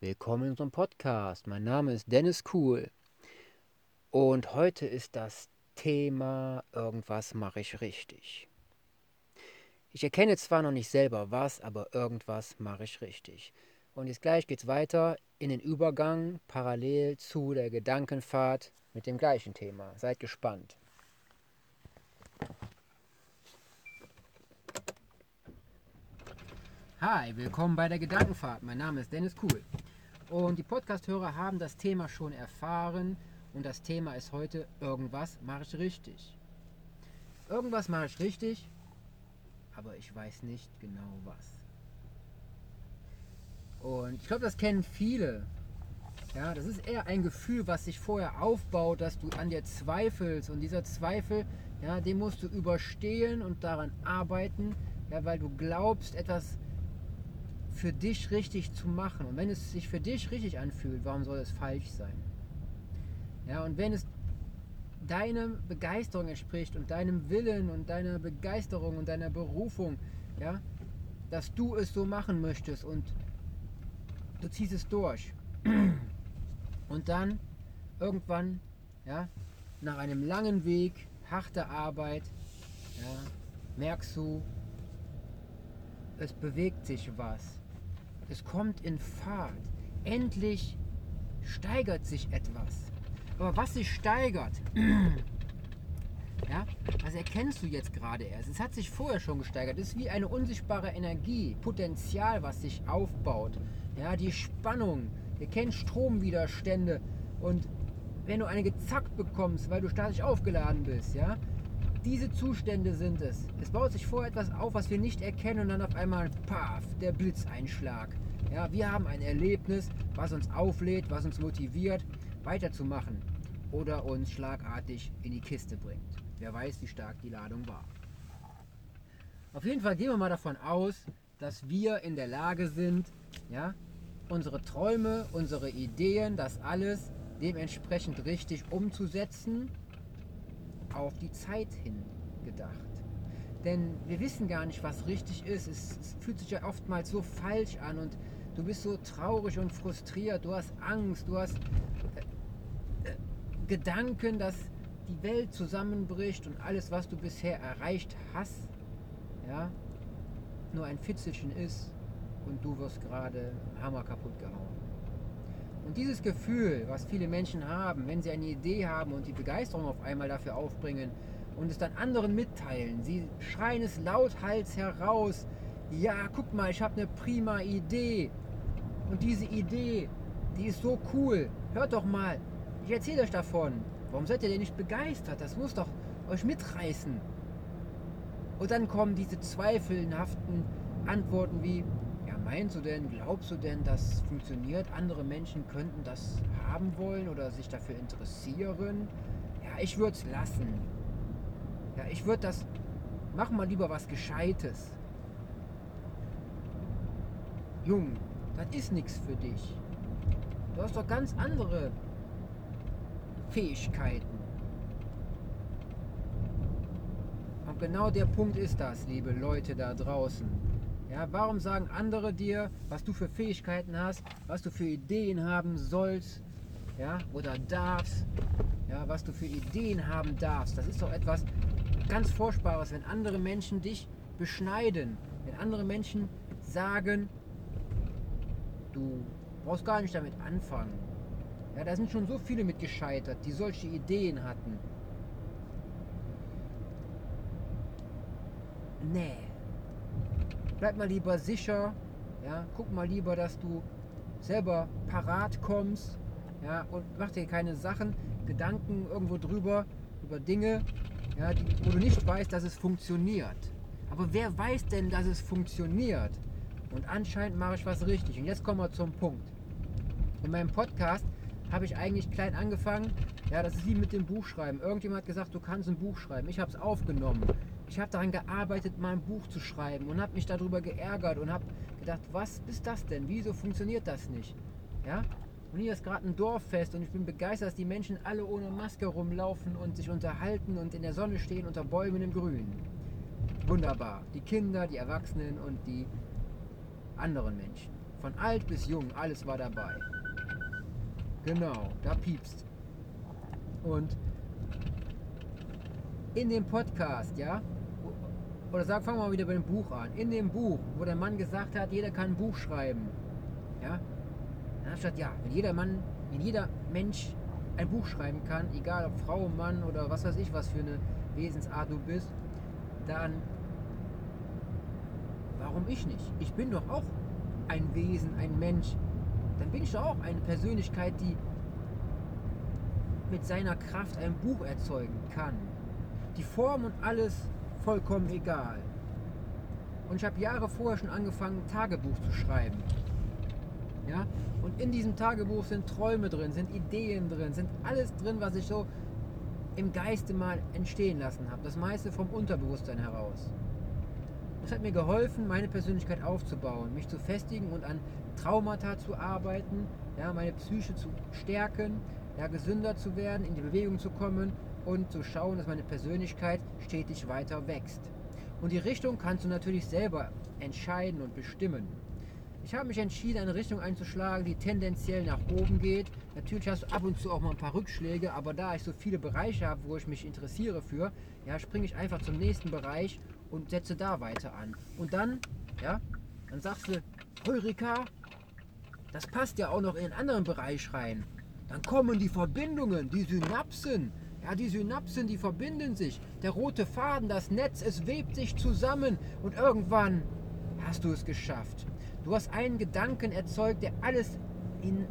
Willkommen in unserem Podcast. Mein Name ist Dennis Kuhl und heute ist das Thema Irgendwas mache ich richtig. Ich erkenne zwar noch nicht selber was, aber irgendwas mache ich richtig. Und jetzt gleich geht es weiter in den Übergang parallel zu der Gedankenfahrt mit dem gleichen Thema. Seid gespannt. Hi, willkommen bei der Gedankenfahrt. Mein Name ist Dennis Kuhl. Und die Podcast-Hörer haben das Thema schon erfahren. Und das Thema ist heute, irgendwas mache ich richtig. Irgendwas mache ich richtig, aber ich weiß nicht genau was. Und ich glaube, das kennen viele. Ja, das ist eher ein Gefühl, was sich vorher aufbaut, dass du an dir zweifelst. Und dieser Zweifel, ja, den musst du überstehen und daran arbeiten, ja, weil du glaubst, etwas für dich richtig zu machen. Und wenn es sich für dich richtig anfühlt, warum soll es falsch sein? Ja, und wenn es deiner Begeisterung entspricht und deinem Willen und deiner Begeisterung und deiner Berufung, ja, dass du es so machen möchtest und du ziehst es durch. Und dann irgendwann, ja, nach einem langen Weg, harter Arbeit, ja, merkst du, es bewegt sich was. Es kommt in Fahrt. Endlich steigert sich etwas. Aber was sich steigert, ja, das erkennst du jetzt gerade erst. Es hat sich vorher schon gesteigert. Es ist wie eine unsichtbare Energie, Potenzial, was sich aufbaut. Ja, die Spannung. Ihr kennt Stromwiderstände und wenn du eine gezackt bekommst, weil du statisch aufgeladen bist, ja, diese Zustände sind es. Es baut sich vor etwas auf, was wir nicht erkennen und dann auf einmal, paf, der Blitzeinschlag. Ja, wir haben ein Erlebnis, was uns auflädt, was uns motiviert, weiterzumachen oder uns schlagartig in die Kiste bringt. Wer weiß, wie stark die Ladung war. Auf jeden Fall gehen wir mal davon aus, dass wir in der Lage sind, ja, unsere Träume, unsere Ideen, das alles dementsprechend richtig umzusetzen auf die Zeit hin gedacht. Denn wir wissen gar nicht, was richtig ist. Es, es, fühlt sich ja oftmals so falsch an und du bist so traurig und frustriert. Du hast Angst, du hast äh, äh, Gedanken, dass die Welt zusammenbricht und alles, was du bisher erreicht hast, ja, nur ein Fitzelchen ist und du wirst gerade Hammer kaputt gehauen. Und dieses Gefühl, was viele Menschen haben, wenn sie eine Idee haben und die Begeisterung auf einmal dafür aufbringen und es dann anderen mitteilen, sie schreien es lauthals heraus, ja, guck mal, ich habe eine prima Idee. Und diese Idee, die ist so cool. Hört doch mal, ich erzähle euch davon. Warum seid ihr denn nicht begeistert? Das muss doch euch mitreißen. Und dann kommen diese zweifelhaften Antworten wie, meinst du denn, glaubst du denn, das funktioniert? Andere Menschen könnten das haben wollen oder sich dafür interessieren? Ja, ich würde es lassen. Ja, ich würde das, mach mal lieber was Gescheites. Jung, das ist nichts für dich. Du hast doch ganz andere Fähigkeiten. Und genau der Punkt ist das, liebe Leute da draußen. Ja, warum sagen andere dir, was du für Fähigkeiten hast, was du für Ideen haben sollst, ja, oder darfst, ja, was du für Ideen haben darfst? Das ist doch etwas ganz Furchtbares, wenn andere Menschen dich beschneiden, wenn andere Menschen sagen, du brauchst gar nicht damit anfangen. Ja, da sind schon so viele mit gescheitert, die solche Ideen hatten. Nee bleib mal lieber sicher, ja, guck mal lieber, dass du selber parat kommst, ja, und mach dir keine Sachen, Gedanken irgendwo drüber, über Dinge, ja, die, wo du nicht weißt, dass es funktioniert. Aber wer weiß denn, dass es funktioniert? Und anscheinend mache ich was richtig. Und jetzt kommen wir zum Punkt. In meinem Podcast habe ich eigentlich klein angefangen. Ja, das ist wie mit dem Buchschreiben. Irgendjemand hat gesagt, du kannst ein Buch schreiben. Ich habe es aufgenommen ich habe daran gearbeitet, mal ein Buch zu schreiben und habe mich darüber geärgert und habe gedacht, was ist das denn? Wieso funktioniert das nicht? Ja? Und hier ist gerade ein Dorffest und ich bin begeistert, dass die Menschen alle ohne Maske rumlaufen und sich unterhalten und in der Sonne stehen unter Bäumen im Grün. Wunderbar. Die Kinder, die Erwachsenen und die anderen Menschen. Von alt bis jung, alles war dabei. Genau, da piepst. Und in dem Podcast, ja, oder sag, fangen wir mal wieder bei dem Buch an. In dem Buch, wo der Mann gesagt hat, jeder kann ein Buch schreiben, ja, dann hat gesagt, ja, wenn jeder Mann, wenn jeder Mensch ein Buch schreiben kann, egal ob Frau, Mann oder was weiß ich, was für eine Wesensart du bist, dann warum ich nicht? Ich bin doch auch ein Wesen, ein Mensch. Dann bin ich doch auch eine Persönlichkeit, die mit seiner Kraft ein Buch erzeugen kann. Die Form und alles vollkommen egal. Und ich habe Jahre vorher schon angefangen, Tagebuch zu schreiben. Ja? Und in diesem Tagebuch sind Träume drin, sind Ideen drin, sind alles drin, was ich so im Geiste mal entstehen lassen habe. Das meiste vom Unterbewusstsein heraus. Das hat mir geholfen, meine Persönlichkeit aufzubauen, mich zu festigen und an Traumata zu arbeiten, ja, meine Psyche zu stärken, ja, gesünder zu werden, in die Bewegung zu kommen und zu schauen, dass meine Persönlichkeit stetig weiter wächst. Und die Richtung kannst du natürlich selber entscheiden und bestimmen. Ich habe mich entschieden, eine Richtung einzuschlagen, die tendenziell nach oben geht. Natürlich hast du ab und zu auch mal ein paar Rückschläge, aber da ich so viele Bereiche habe, wo ich mich interessiere für, ja, springe ich einfach zum nächsten Bereich und setze da weiter an. Und dann, ja, dann sagst du, Ulrika, das passt ja auch noch in einen anderen Bereich rein. Dann kommen die Verbindungen, die Synapsen. Ja, die Synapsen, die verbinden sich. Der rote Faden, das Netz, es webt sich zusammen und irgendwann hast du es geschafft. Du hast einen Gedanken erzeugt, der alles in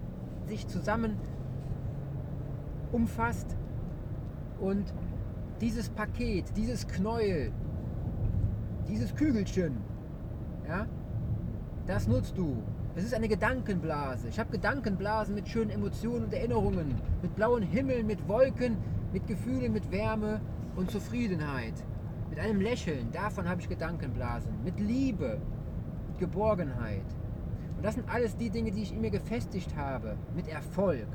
sich zusammen umfasst und dieses Paket, dieses Knäuel, dieses Kügelchen, ja, das nutzt du. Es ist eine Gedankenblase. Ich habe Gedankenblasen mit schönen Emotionen und Erinnerungen, mit blauen Himmeln, mit Wolken, mit Gefühlen, mit Wärme und Zufriedenheit, mit einem Lächeln. Davon habe ich Gedankenblasen, mit Liebe, mit Geborgenheit. Und das sind alles die Dinge, die ich in mir gefestigt habe, mit Erfolg.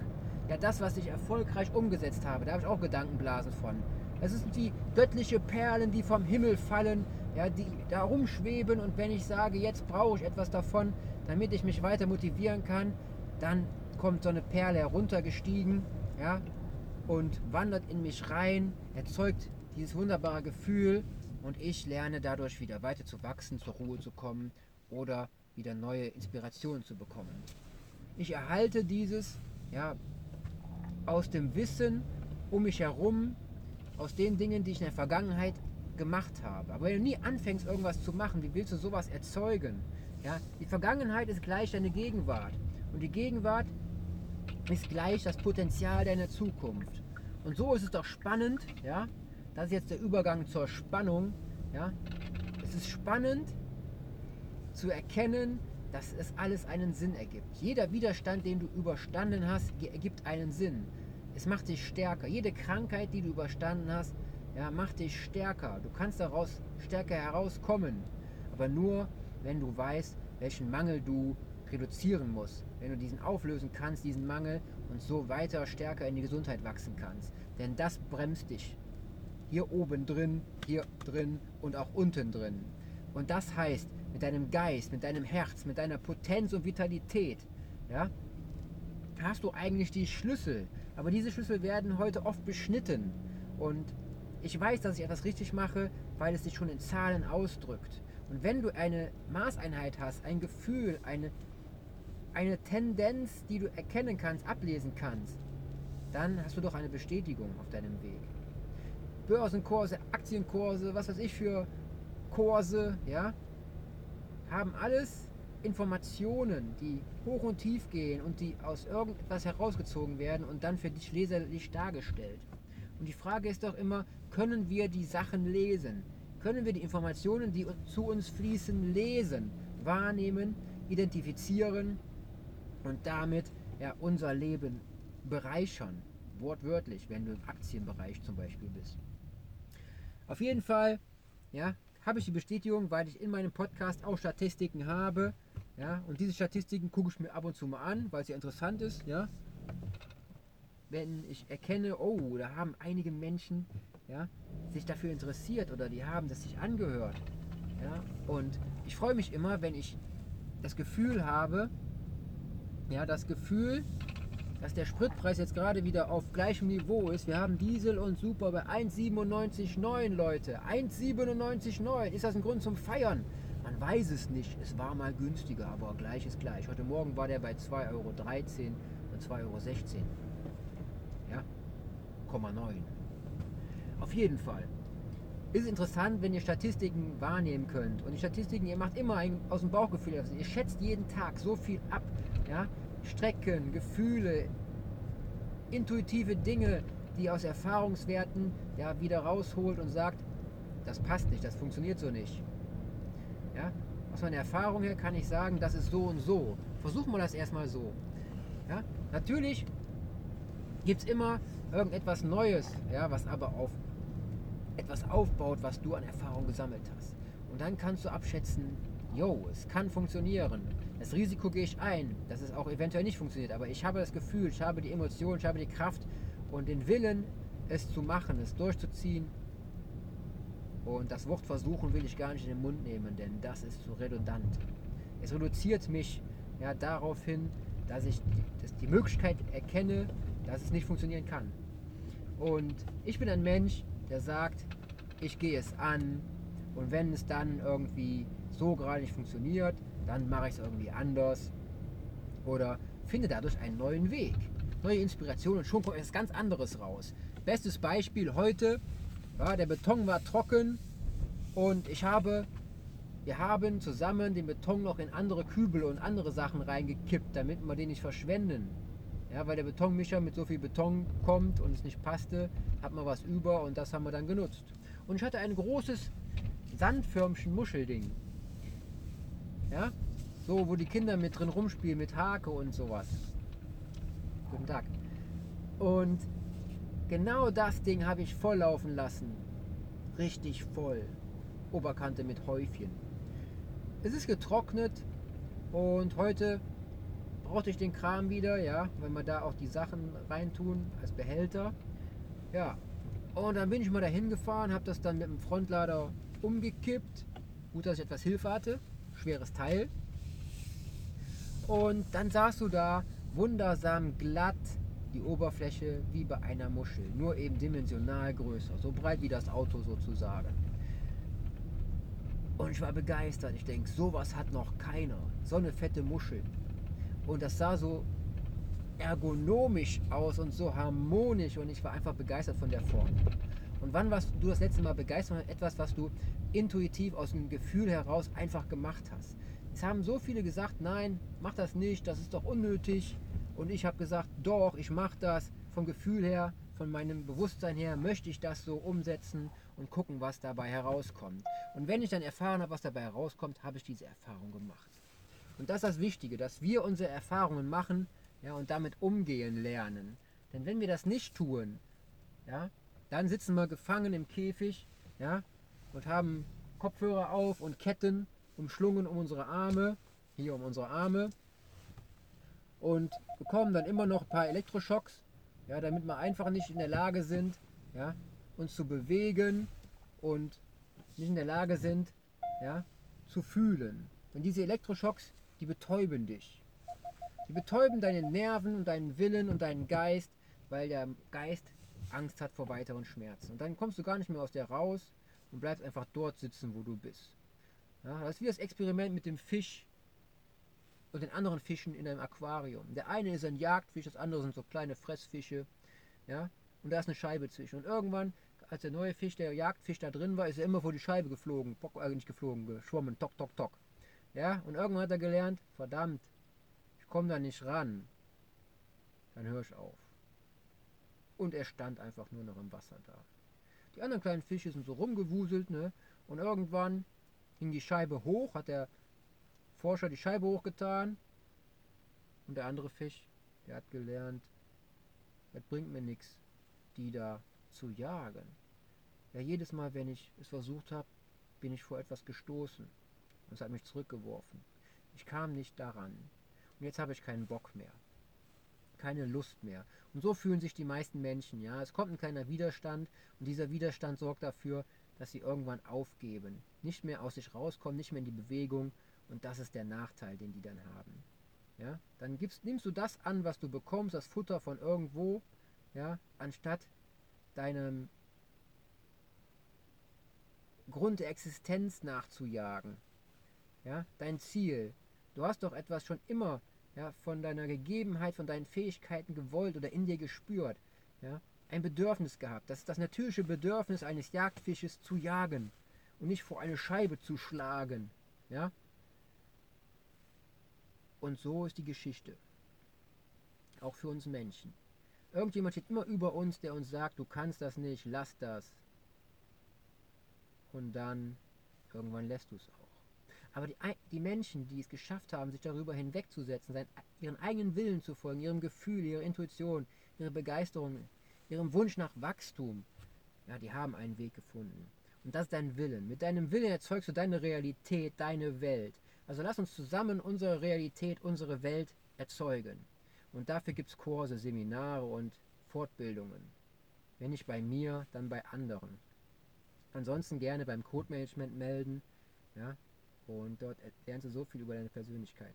Ja, das, was ich erfolgreich umgesetzt habe, da habe ich auch Gedankenblasen von. Es sind wie göttliche Perlen, die vom Himmel fallen, ja, die da rumschweben und wenn ich sage, jetzt brauche ich etwas davon, damit ich mich weiter motivieren kann, dann kommt so eine Perle heruntergestiegen, ja, und wandert in mich rein, erzeugt dieses wunderbare Gefühl und ich lerne dadurch wieder weiter zu wachsen, zur Ruhe zu kommen oder wieder neue Inspirationen zu bekommen. Ich erhalte dieses ja, aus dem Wissen um mich herum, aus den Dingen, die ich in der Vergangenheit gemacht habe. Aber wenn du nie anfängst, irgendwas zu machen, wie willst du sowas erzeugen? Ja? Die Vergangenheit ist gleich deine Gegenwart. Und die Gegenwart ist gleich das Potenzial deiner Zukunft. Und so ist es doch spannend, ja? Das ist jetzt der Übergang zur Spannung, ja? Es ist spannend zu erkennen, dass es alles einen Sinn ergibt. Jeder Widerstand, den du überstanden hast, ergibt einen Sinn. Es macht dich stärker. Jede Krankheit, die du überstanden hast, ja, macht dich stärker. Du kannst daraus stärker herauskommen. Aber nur, wenn du weißt, welchen Mangel du reduzieren musst. Wenn du diesen auflösen kannst, diesen Mangel, und so weiter stärker in die Gesundheit wachsen kannst. Denn das bremst dich. Hier oben drin, hier drin und auch unten drin. Und das heißt, mit deinem Geist, mit deinem Herz, mit deiner Potenz und Vitalität, ja, hast du eigentlich die Schlüssel. Aber diese Schlüssel werden heute oft beschnitten. Und ich weiß, dass ich etwas richtig mache, weil es sich schon in Zahlen ausdrückt. Und wenn du eine Maßeinheit hast, ein Gefühl, eine, eine Tendenz, die du erkennen kannst, ablesen kannst, dann hast du doch eine Bestätigung auf deinem Weg. Börsenkurse, Aktienkurse, was weiß ich für Kurse, ja, haben alles Informationen, die hoch und tief gehen und die aus irgendetwas herausgezogen werden und dann für dich leserlich dargestellt. Und die Frage ist doch immer, können wir die Sachen lesen? Können wir die Informationen, die zu uns fließen, lesen, wahrnehmen, identifizieren und damit ja, unser Leben bereichern? Wortwörtlich, wenn du im Aktienbereich zum Beispiel bist. Auf jeden Fall, ja, habe ich die Bestätigung, weil ich in meinem Podcast auch Statistiken habe. Ja, und diese Statistiken gucke ich mir ab und zu mal an, weil es ja interessant ist. Ja, wenn ich erkenne, oh, da haben einige Menschen ja, sich dafür interessiert oder die haben das sich angehört. Ja, und ich freue mich immer, wenn ich das Gefühl habe, ja, das Gefühl, dass der Spritpreis jetzt gerade wieder auf gleichem Niveau ist. Wir haben Diesel und Super bei 1,97,9 Leute. 1,97,9. Ist das ein Grund zum Feiern? Man weiß es nicht. Es war mal günstiger, aber gleich ist gleich. Heute Morgen war der bei 2,13 Euro und 2,16 Euro. Ja, 0,9. Auf jeden Fall. Ist interessant, wenn ihr Statistiken wahrnehmen könnt. Und die Statistiken, ihr macht immer aus dem Bauchgefühl. Ihr schätzt jeden Tag so viel ab. Ja? Strecken, Gefühle, intuitive Dinge, die aus Erfahrungswerten ja, wieder rausholt und sagt, das passt nicht, das funktioniert so nicht. Ja? Aus meiner Erfahrung her kann ich sagen, das ist so und so. Versuchen wir das erstmal so. Ja? Natürlich gibt es immer irgendetwas Neues, ja, was aber auf etwas aufbaut, was du an Erfahrung gesammelt hast. Und dann kannst du abschätzen, yo, es kann funktionieren. Das Risiko gehe ich ein, dass es auch eventuell nicht funktioniert. Aber ich habe das Gefühl, ich habe die Emotion, ich habe die Kraft und den Willen, es zu machen, es durchzuziehen. Und das Wort versuchen will ich gar nicht in den Mund nehmen, denn das ist zu redundant. Es reduziert mich ja, darauf hin, dass ich dass die Möglichkeit erkenne, dass es nicht funktionieren kann. Und ich bin ein Mensch, der sagt, ich gehe es an und wenn es dann irgendwie so gerade nicht funktioniert, dann mache ich es irgendwie anders oder finde dadurch einen neuen Weg, neue Inspiration und schon kommt etwas ganz anderes raus. Bestes Beispiel heute, ja, der Beton war trocken und ich habe, wir haben zusammen den Beton noch in andere Kübel und andere Sachen reingekippt, damit wir den nicht verschwenden. Ja, weil der Betonmischer mit so viel Beton kommt und es nicht passte, hat man was über und das haben wir dann genutzt. Und ich hatte ein großes Sandförmchen Muschelding. Ja, so, wo die Kinder mit drin rumspielen, mit Hake und sowas. Guten Tag. Und genau das Ding habe ich voll laufen lassen. Richtig voll. Oberkante mit Häufchen. Es ist getrocknet und heute brauchte ich den Kram wieder, ja, wenn wir da auch die Sachen reintun als Behälter. Ja, und dann bin ich mal dahin gefahren, habe das dann mit dem Frontlader umgekippt. Gut, dass ich etwas Hilfe hatte, schweres Teil. Und dann sahst du da wundersam glatt die Oberfläche wie bei einer Muschel, nur eben dimensional größer, so breit wie das Auto sozusagen. Und ich war begeistert. Ich denke, sowas hat noch keiner. So eine fette Muschel. Und das sah so ergonomisch aus und so harmonisch und ich war einfach begeistert von der Form. Und wann warst du das letzte Mal begeistert von etwas, was du intuitiv aus dem Gefühl heraus einfach gemacht hast? Es haben so viele gesagt, nein, mach das nicht, das ist doch unnötig. Und ich habe gesagt, doch, ich mache das vom Gefühl her, von meinem Bewusstsein her, möchte ich das so umsetzen und gucken, was dabei herauskommt. Und wenn ich dann erfahren habe, was dabei herauskommt, habe ich diese Erfahrung gemacht. Und das ist das Wichtige, dass wir unsere Erfahrungen machen ja, und damit umgehen lernen. Denn wenn wir das nicht tun, ja, dann sitzen wir gefangen im Käfig ja, und haben Kopfhörer auf und Ketten umschlungen um unsere Arme, hier um unsere Arme und bekommen dann immer noch ein paar Elektroschocks, ja, damit wir einfach nicht in der Lage sind, ja, uns zu bewegen und nicht in der Lage sind, ja, zu fühlen. Denn diese Elektroschocks, die betäuben dich. Die betäuben deine Nerven und deinen Willen und deinen Geist, weil der Geist Angst hat vor weiteren Schmerzen. Und dann kommst du gar nicht mehr aus der raus und bleibst einfach dort sitzen, wo du bist. Ja, das ist wie das Experiment mit dem Fisch und den anderen Fischen in einem Aquarium. Der eine ist ein Jagdfisch, das andere sind so kleine Fressfische. Ja, und da ist eine Scheibe zwischen. Und irgendwann, als der neue Fisch, der Jagdfisch da drin war, ist er immer vor die Scheibe geflogen. Äh, nicht geflogen, geschwommen. Tok, tok, tok. Ja, und irgendwann hat er gelernt, verdammt, ich komme da nicht ran. Dann höre ich auf. Und er stand einfach nur noch im Wasser da. Die anderen kleinen Fische sind so rumgewuselt, ne? Und irgendwann hing die Scheibe hoch, hat der Forscher die Scheibe hochgetan. Und der andere Fisch, der hat gelernt, das bringt mir nichts, die da zu jagen. Ja, jedes Mal, wenn ich es versucht habe, bin ich vor etwas gestoßen. Und es hat mich zurückgeworfen. Ich kam nicht daran. Und jetzt habe ich keinen Bock mehr. Keine Lust mehr. Und so fühlen sich die meisten Menschen. Ja, es kommt ein kleiner Widerstand und dieser Widerstand sorgt dafür, dass sie irgendwann aufgeben, nicht mehr aus sich rauskommen, nicht mehr in die Bewegung Und das ist der Nachteil, den die dann haben. Ja, dann gibst, nimmst du das an, was du bekommst, das Futter von irgendwo, ja, anstatt deinem Grund der Existenz nachzujagen. Ja, dein Ziel. Du hast doch etwas schon immer ja, von deiner Gegebenheit, von deinen Fähigkeiten gewollt oder in dir gespürt. Ja, ein Bedürfnis gehabt. Das ist das natürliche Bedürfnis eines Jagdfisches zu jagen und nicht vor eine Scheibe zu schlagen. Ja? Und so ist die Geschichte. Auch für uns Menschen. Irgendjemand steht immer über uns, der uns sagt, du kannst das nicht, lass das. Und dann irgendwann lässt du es auch. Aber die, die, Menschen, die es geschafft haben, sich darüber hinwegzusetzen, sein, ihren eigenen Willen zu folgen, ihrem Gefühl, ihrer Intuition, ihrer Begeisterung, ihrem Wunsch nach Wachstum, ja, die haben einen Weg gefunden. Und das ist dein Willen. Mit deinem Willen erzeugst du deine Realität, deine Welt. Also lass uns zusammen unsere Realität, unsere Welt erzeugen. Und dafür gibt es Kurse, Seminare und Fortbildungen. Wenn nicht bei mir, dann bei anderen. Ansonsten gerne beim Code Management melden. Ja, und dort lernst du so viel über deine Persönlichkeit.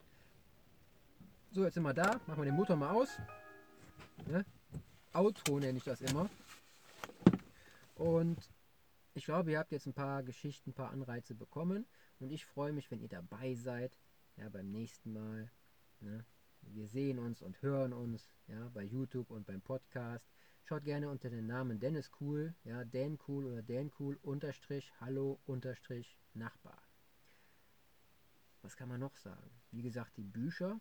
So, jetzt sind wir da. Machen wir den Motor mal aus. Ne? Auto nenne ich das immer. Und ich glaube, ihr habt jetzt ein paar Geschichten, ein paar Anreize bekommen. Und ich freue mich, wenn ihr dabei seid. Ja, beim nächsten Mal. Ne? Wir sehen uns und hören uns ja, bei YouTube und beim Podcast. Schaut gerne unter den Namen Dennis Cool, ja, Dan Cool oder Dan Cool unterstrich Hallo unterstrich Nachbar. Was kann man noch sagen? Wie gesagt, die Bücher.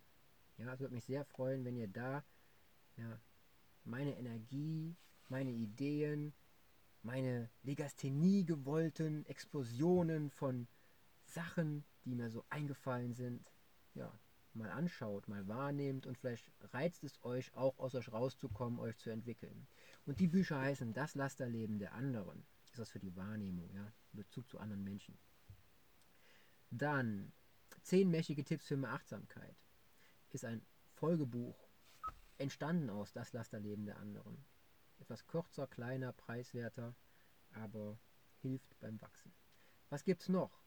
Ja, es würde mich sehr freuen, wenn ihr da ja, meine Energie, meine Ideen, meine Legasthenie gewollten Explosionen von Sachen, die mir so eingefallen sind, ja, mal anschaut, mal wahrnehmt und vielleicht reizt es euch auch aus euch rauszukommen, euch zu entwickeln. Und die Bücher heißen Das Lasterleben der anderen. Ist das für die Wahrnehmung, ja, Bezug zu anderen Menschen. Dann Zehnmächtige Tipps für mehr Achtsamkeit ist ein Folgebuch, entstanden aus Das Lasterleben der anderen. Etwas kürzer, kleiner, preiswerter, aber hilft beim Wachsen. Was gibt's noch?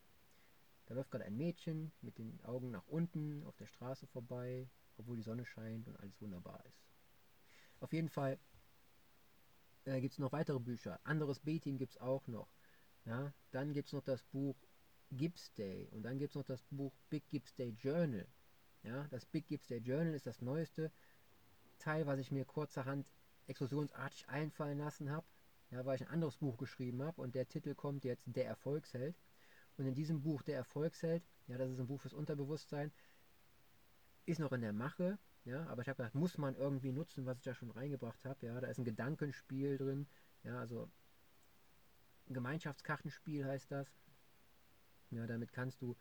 Da läuft gerade ein Mädchen mit den Augen nach unten auf der Straße vorbei, obwohl die Sonne scheint und alles wunderbar ist. Auf jeden Fall äh, gibt es noch weitere Bücher. Anderes B-Team gibt es auch noch. Ja, dann gibt es noch das Buch Gibbs Day. Und dann gibt es noch das Buch Big Gibbs Day Journal. Ja, das Big Gibbs Day Journal ist das neueste Teil, was ich mir kurzerhand explosionsartig einfallen lassen habe, ja, weil ich ein anderes Buch geschrieben habe und der Titel kommt jetzt Der Erfolgsheld. Und in diesem Buch Der Erfolgsheld, ja, das ist ein Buch fürs Unterbewusstsein, ist noch in der Mache, ja, aber ich habe gedacht, muss man irgendwie nutzen, was ich da schon reingebracht habe, ja, da ist ein Gedankenspiel drin, ja, also ein Gemeinschaftskartenspiel heißt das, ja, damit kannst du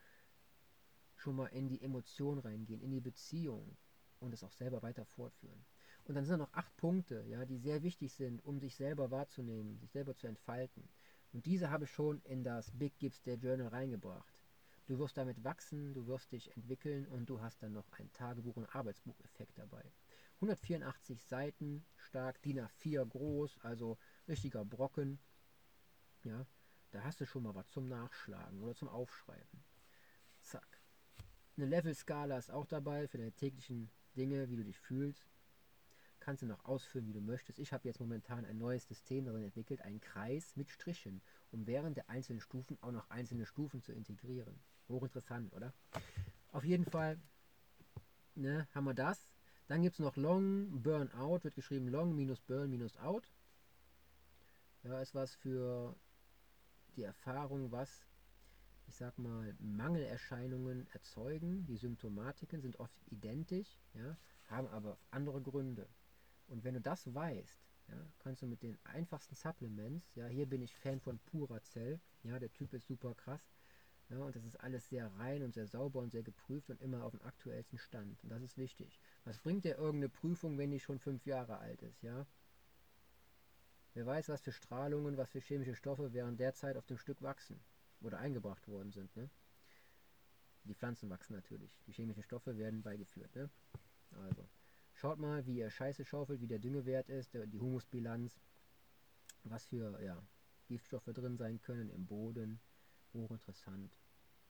schon mal in die Emotion reingehen, in die Beziehung und es auch selber weiter fortführen. Und dann sind da noch acht Punkte, ja, die sehr wichtig sind, um sich selber wahrzunehmen, sich selber zu entfalten. Und diese habe ich schon in das Big Gibbs der Journal reingebracht. Du wirst damit wachsen, du wirst dich entwickeln und du hast dann noch ein Tagebuch- und Arbeitsbucheffekt dabei. 184 Seiten, stark, DIN A4 groß, also richtiger Brocken. Ja, da hast du schon mal was zum Nachschlagen oder zum Aufschreiben. Zack. Eine Level-Skala ist auch dabei für deine täglichen Dinge, wie du dich fühlst. Kannst du noch ausführen, wie du möchtest. Ich habe jetzt momentan ein neues System darin entwickelt, einen Kreis mit Strichen, um während der einzelnen Stufen auch noch einzelne Stufen zu integrieren. Hochinteressant, oder? Auf jeden Fall ne, haben wir das. Dann gibt es noch Long Burnout, wird geschrieben Long minus Burn minus Out. Ja, ist was für die Erfahrung, was, ich sag mal, Mangelerscheinungen erzeugen. Die Symptomatiken sind oft identisch, ja, haben aber andere Gründe. Und wenn du das weißt, ja, kannst du mit den einfachsten Supplements, ja, hier bin ich Fan von Puracell, ja, der Typ ist super krass, ja, und das ist alles sehr rein und sehr sauber und sehr geprüft und immer auf dem aktuellsten Stand. Und das ist wichtig. Was bringt dir irgendeine Prüfung, wenn die schon fünf Jahre alt ist, ja? Wer weiß, was für Strahlungen, was für chemische Stoffe während der Zeit auf dem Stück wachsen oder eingebracht worden sind. Ne? Die Pflanzen wachsen natürlich. Die chemischen Stoffe werden beigeführt. Ne? Also, schaut mal, wie ihr Scheiße schaufelt, wie der Düngewert ist, die Humusbilanz, was für ja, Giftstoffe drin sein können im Boden. Hochinteressant.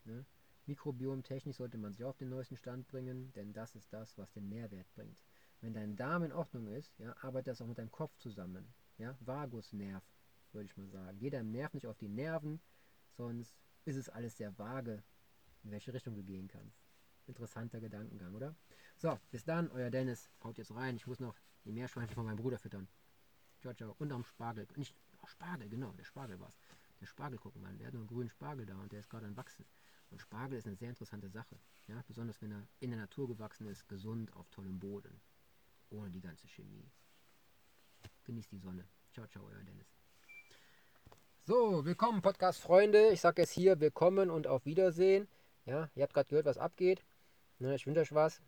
Ne? Mikrobiomtechnisch sollte man sich auf den neuesten Stand bringen, denn das ist das, was den Mehrwert bringt. Wenn dein Darm in Ordnung ist, ja, arbeitet das auch mit deinem Kopf zusammen. Ja, Vagusnerv, würde ich mal sagen. Geh deinem Nerv nicht auf die Nerven, sonst ist es alles sehr vage, in welche Richtung du gehen kannst. Interessanter Gedankengang, oder? So, bis dann, euer Dennis. Haut jetzt rein. Ich muss noch die Meerschweinchen von meinem Bruder füttern. Ciao, ciao. Und am Spargel. Nicht oh, Spargel, genau, der Spargel war's. Der Spargel, gucken mal. Der hat noch einen grünen Spargel da und der ist gerade am Wachsen. Und Spargel ist eine sehr interessante Sache. Ja? Besonders wenn er in der Natur gewachsen ist, gesund, auf tollem Boden. Ohne die ganze Chemie. Genießt die Sonne. Ciao, ciao, euer Dennis. So, willkommen, Podcast-Freunde. Ich sage jetzt hier willkommen und auf Wiedersehen. Ja, ihr habt gerade gehört, was abgeht. Ne, ich wünsche euch was.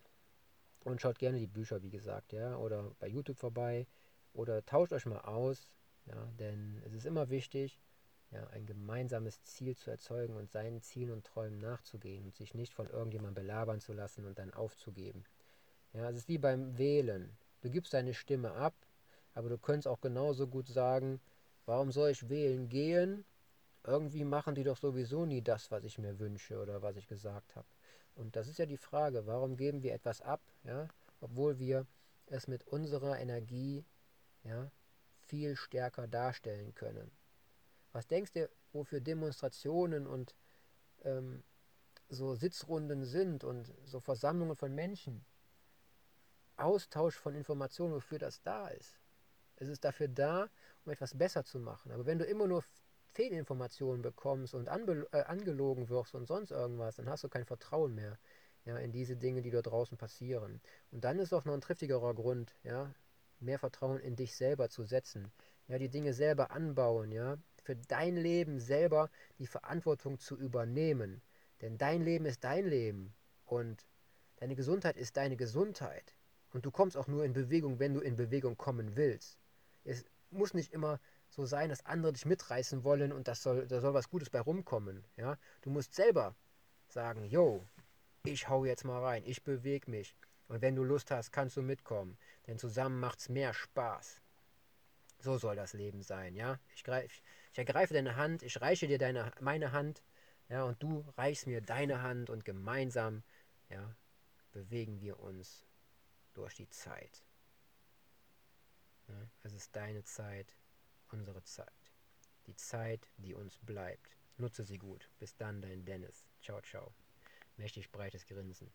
Und schaut gerne die Bücher, wie gesagt, ja. Oder bei YouTube vorbei. Oder tauscht euch mal aus. Ja, denn es ist immer wichtig, ja, ein gemeinsames Ziel zu erzeugen und seinen Zielen und Träumen nachzugehen und sich nicht von irgendjemandem belabern zu lassen und dann aufzugeben. Ja, es ist wie beim Wählen. Du gibst deine Stimme ab, aber du könntest auch genauso gut sagen, warum soll ich wählen gehen? Irgendwie machen die doch sowieso nie das, was ich mir wünsche oder was ich gesagt habe. Und das ist ja die Frage, warum geben wir etwas ab, ja, obwohl wir es mit unserer Energie ja, viel stärker darstellen können. Was denkst du, wofür Demonstrationen und ähm, so Sitzrunden sind und so Versammlungen von Menschen? Austausch von Informationen, wofür das da ist. Es ist dafür da, um etwas besser zu machen. Aber wenn du immer nur Fehlinformationen bekommst und äh, angelogen wirst und sonst irgendwas, dann hast du kein Vertrauen mehr ja, in diese Dinge, die dort draußen passieren. Und dann ist auch noch ein triftigerer Grund, ja, mehr Vertrauen in dich selber zu setzen. Ja, die Dinge selber anbauen, ja, für dein Leben selber die Verantwortung zu übernehmen. Denn dein Leben ist dein Leben und deine Gesundheit ist deine Gesundheit. Und du kommst auch nur in Bewegung, wenn du in Bewegung kommen willst. Es muss nicht immer so sein, dass andere dich mitreißen wollen und das soll, da soll was Gutes bei rumkommen. Ja? Du musst selber sagen, yo, ich hau jetzt mal rein, ich bewege mich. Und wenn du Lust hast, kannst du mitkommen. Denn zusammen macht es mehr Spaß. So soll das Leben sein, ja. Ich, greif, ich ergreife deine Hand, ich reiche dir deine, meine Hand, ja, und du reichst mir deine Hand und gemeinsam, ja, bewegen wir uns durch die Zeit. Es ist deine Zeit, unsere Zeit. Die Zeit, die uns bleibt. Nutze sie gut. Bis dann, dein Dennis. Ciao, ciao. Mächtig breites Grinsen.